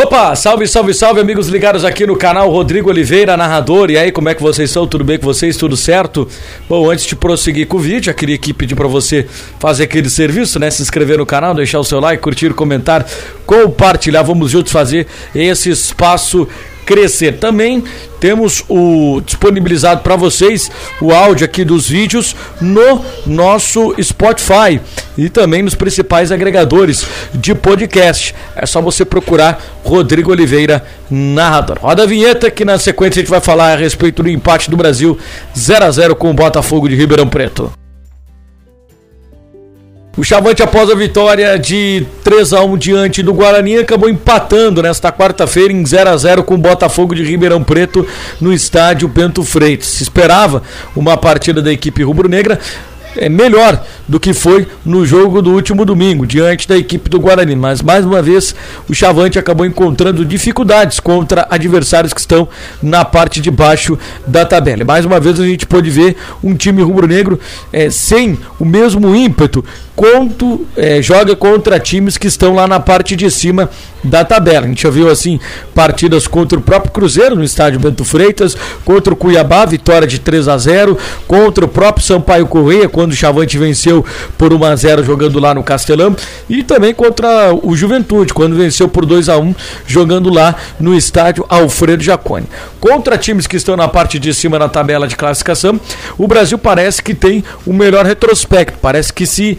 Opa, salve, salve, salve, amigos ligados aqui no canal Rodrigo Oliveira, narrador. E aí, como é que vocês estão? Tudo bem com vocês? Tudo certo? Bom, antes de prosseguir com o vídeo, já queria aqui pedir para você fazer aquele serviço, né? Se inscrever no canal, deixar o seu like, curtir, comentar, compartilhar. Vamos juntos fazer esse espaço crescer. Também temos o disponibilizado para vocês o áudio aqui dos vídeos no nosso Spotify e também nos principais agregadores de podcast. É só você procurar Rodrigo Oliveira, narrador. Roda a vinheta que na sequência a gente vai falar a respeito do empate do Brasil 0 a 0 com o Botafogo de Ribeirão Preto. O Chavante, após a vitória de 3 a 1 diante do Guarani, acabou empatando nesta quarta-feira em 0 a 0 com o Botafogo de Ribeirão Preto no estádio Bento Freitas. Se esperava uma partida da equipe rubro-negra, é melhor do que foi no jogo do último domingo, diante da equipe do Guarani. Mas mais uma vez o Chavante acabou encontrando dificuldades contra adversários que estão na parte de baixo da tabela. Mais uma vez a gente pôde ver um time rubro-negro é, sem o mesmo ímpeto quanto é, joga contra times que estão lá na parte de cima da tabela. A gente já viu assim partidas contra o próprio Cruzeiro no estádio Bento Freitas, contra o Cuiabá, vitória de 3 a 0, contra o próprio Sampaio Correia, quando o Chavante venceu por 1 a 0 jogando lá no Castelão, e também contra o Juventude, quando venceu por 2 a 1 jogando lá no estádio Alfredo Jaconi. Contra times que estão na parte de cima da tabela de classificação, o Brasil parece que tem o melhor retrospecto, parece que se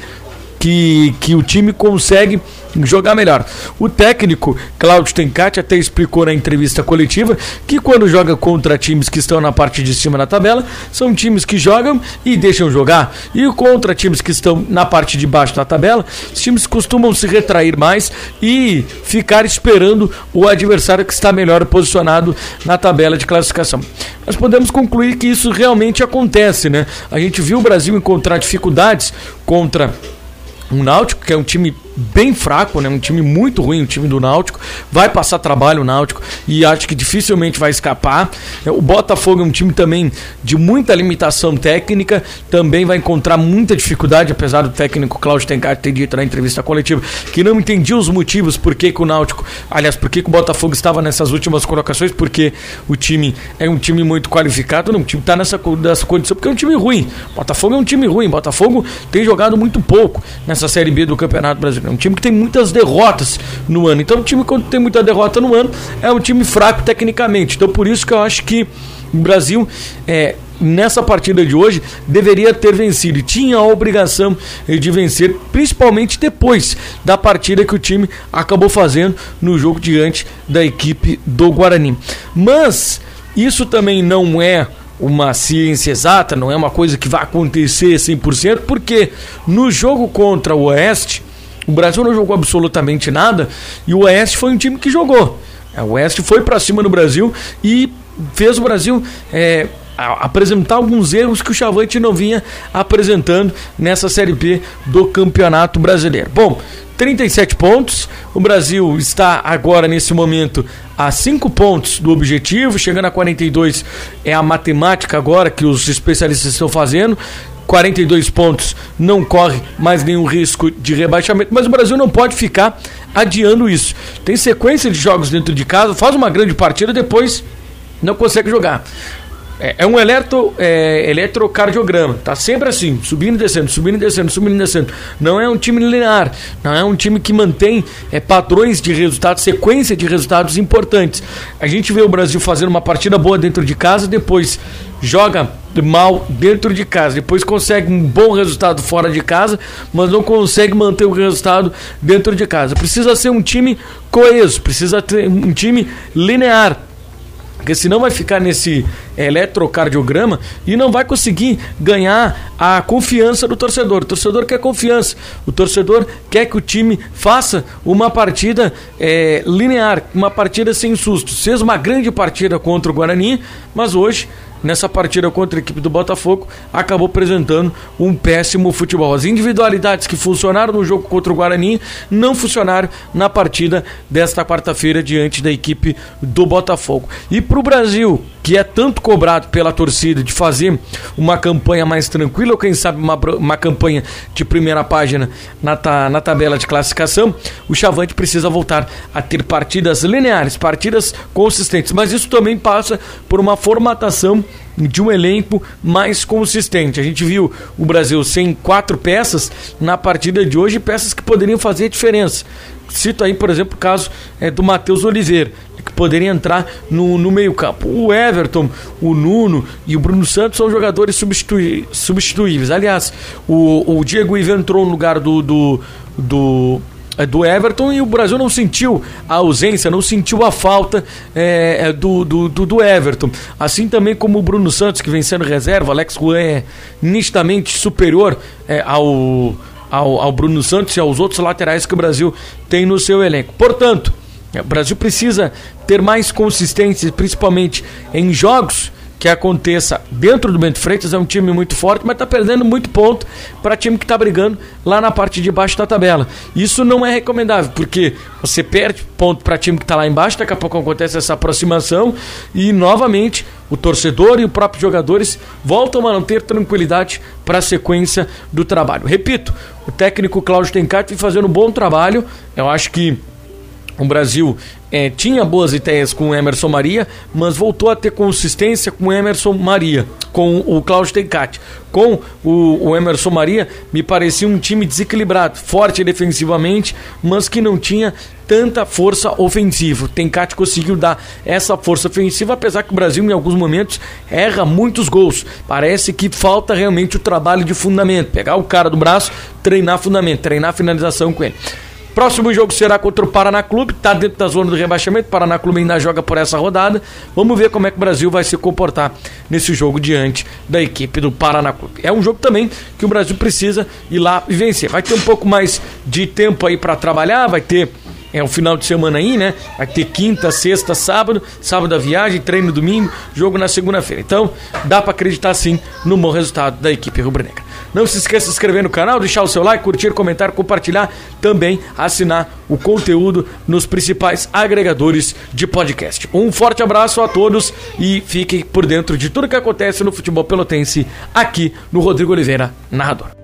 que, que o time consegue jogar melhor. O técnico Cláudio Tencati até explicou na entrevista coletiva que quando joga contra times que estão na parte de cima da tabela, são times que jogam e deixam jogar. E contra times que estão na parte de baixo da tabela, os times costumam se retrair mais e ficar esperando o adversário que está melhor posicionado na tabela de classificação. Nós podemos concluir que isso realmente acontece, né? A gente viu o Brasil encontrar dificuldades contra um Náutico, que é um time bem fraco, né? Um time muito ruim, o time do Náutico. Vai passar trabalho o Náutico e acho que dificilmente vai escapar. O Botafogo é um time também de muita limitação técnica, também vai encontrar muita dificuldade, apesar do técnico Cláudio Tencar ter dito na entrevista coletiva que não entendia os motivos por que, que o Náutico, aliás, por que, que o Botafogo estava nessas últimas colocações, porque o time é um time muito qualificado, não, o time está nessa, nessa condição porque é um time ruim. Botafogo é um time ruim, Botafogo tem jogado muito pouco nessa Série B do Campeonato Brasileiro. É um time que tem muitas derrotas no ano. Então, um time quando tem muita derrota no ano é um time fraco tecnicamente. Então, por isso que eu acho que o Brasil é, nessa partida de hoje deveria ter vencido tinha a obrigação de vencer, principalmente depois da partida que o time acabou fazendo no jogo diante da equipe do Guarani. Mas isso também não é uma ciência exata, não é uma coisa que vai acontecer 100%, porque no jogo contra o Oeste, o Brasil não jogou absolutamente nada e o Oeste foi um time que jogou. É, o Oeste foi para cima do Brasil e fez o Brasil é, apresentar alguns erros que o Chavante não vinha apresentando nessa Série B do Campeonato Brasileiro. Bom, 37 pontos. O Brasil está agora, nesse momento, a 5 pontos do objetivo, chegando a 42 é a matemática agora que os especialistas estão fazendo. 42 pontos, não corre mais nenhum risco de rebaixamento, mas o Brasil não pode ficar adiando isso. Tem sequência de jogos dentro de casa, faz uma grande partida, depois não consegue jogar. É, é um eletro, é, eletrocardiograma. Tá sempre assim, subindo e descendo, subindo e descendo, subindo e descendo. Não é um time linear, não é um time que mantém é, padrões de resultados, sequência de resultados importantes. A gente vê o Brasil fazendo uma partida boa dentro de casa, depois joga mal dentro de casa, depois consegue um bom resultado fora de casa, mas não consegue manter o resultado dentro de casa. Precisa ser um time coeso, precisa ter um time linear porque senão vai ficar nesse eletrocardiograma e não vai conseguir ganhar a confiança do torcedor. O torcedor quer confiança. O torcedor quer que o time faça uma partida é, linear, uma partida sem susto. Fez uma grande partida contra o Guarani, mas hoje nessa partida contra a equipe do Botafogo, acabou apresentando um péssimo futebol. As individualidades que funcionaram no jogo contra o Guarani não funcionaram na partida desta quarta-feira diante da equipe do Botafogo. E para o Brasil, que é tanto cobrado pela torcida de fazer uma campanha mais tranquila, ou quem sabe uma, uma campanha de primeira página na, ta, na tabela de classificação, o Chavante precisa voltar a ter partidas lineares, partidas consistentes. Mas isso também passa por uma formatação de um elenco mais consistente. A gente viu o Brasil sem quatro peças na partida de hoje, peças que poderiam fazer a diferença. Cito aí, por exemplo, o caso é, do Matheus Oliveira, que poderia entrar no, no meio-campo. O Everton, o Nuno e o Bruno Santos são jogadores substituí substituíveis. Aliás, o, o Diego Ivo entrou no lugar do, do, do do Everton e o Brasil não sentiu a ausência, não sentiu a falta é, é, do, do, do, Everton. Assim também como o Bruno Santos, que vem sendo reserva, Alex Juan é nitidamente superior é, ao, ao, ao Bruno Santos e aos outros laterais que o Brasil tem no seu elenco. Portanto, o Brasil precisa ter mais consistência, principalmente em jogos que aconteça dentro do Bento Freitas, é um time muito forte, mas está perdendo muito ponto para time que está brigando lá na parte de baixo da tabela. Isso não é recomendável, porque você perde ponto para time que está lá embaixo, daqui a pouco acontece essa aproximação e novamente o torcedor e os próprios jogadores voltam a não ter tranquilidade para a sequência do trabalho. Repito, o técnico Cláudio Tencati vem fazendo um bom trabalho, eu acho que o Brasil é, tinha boas ideias com Emerson Maria, mas voltou a ter consistência com Emerson Maria, com o Cláudio Tencati. Com o, o, Emerson Maria, me parecia um time desequilibrado, forte defensivamente, mas que não tinha tanta força ofensiva. Tencati conseguiu dar essa força ofensiva, apesar que o Brasil, em alguns momentos, erra muitos gols. Parece que falta realmente o trabalho de fundamento. Pegar o cara do braço, treinar fundamento, treinar finalização com ele. Próximo jogo será contra o Paraná Clube, está dentro da zona do rebaixamento. O Paraná Clube ainda joga por essa rodada. Vamos ver como é que o Brasil vai se comportar nesse jogo diante da equipe do Paraná Clube. É um jogo também que o Brasil precisa ir lá e vencer. Vai ter um pouco mais de tempo aí para trabalhar, vai ter é o final de semana aí, né? Vai ter quinta, sexta, sábado, sábado a viagem, treino domingo, jogo na segunda-feira. Então, dá para acreditar sim no bom resultado da equipe rubro-negra. Não se esqueça de se inscrever no canal, deixar o seu like, curtir, comentar, compartilhar, também assinar o conteúdo nos principais agregadores de podcast. Um forte abraço a todos e fiquem por dentro de tudo que acontece no futebol pelotense aqui no Rodrigo Oliveira, narrador.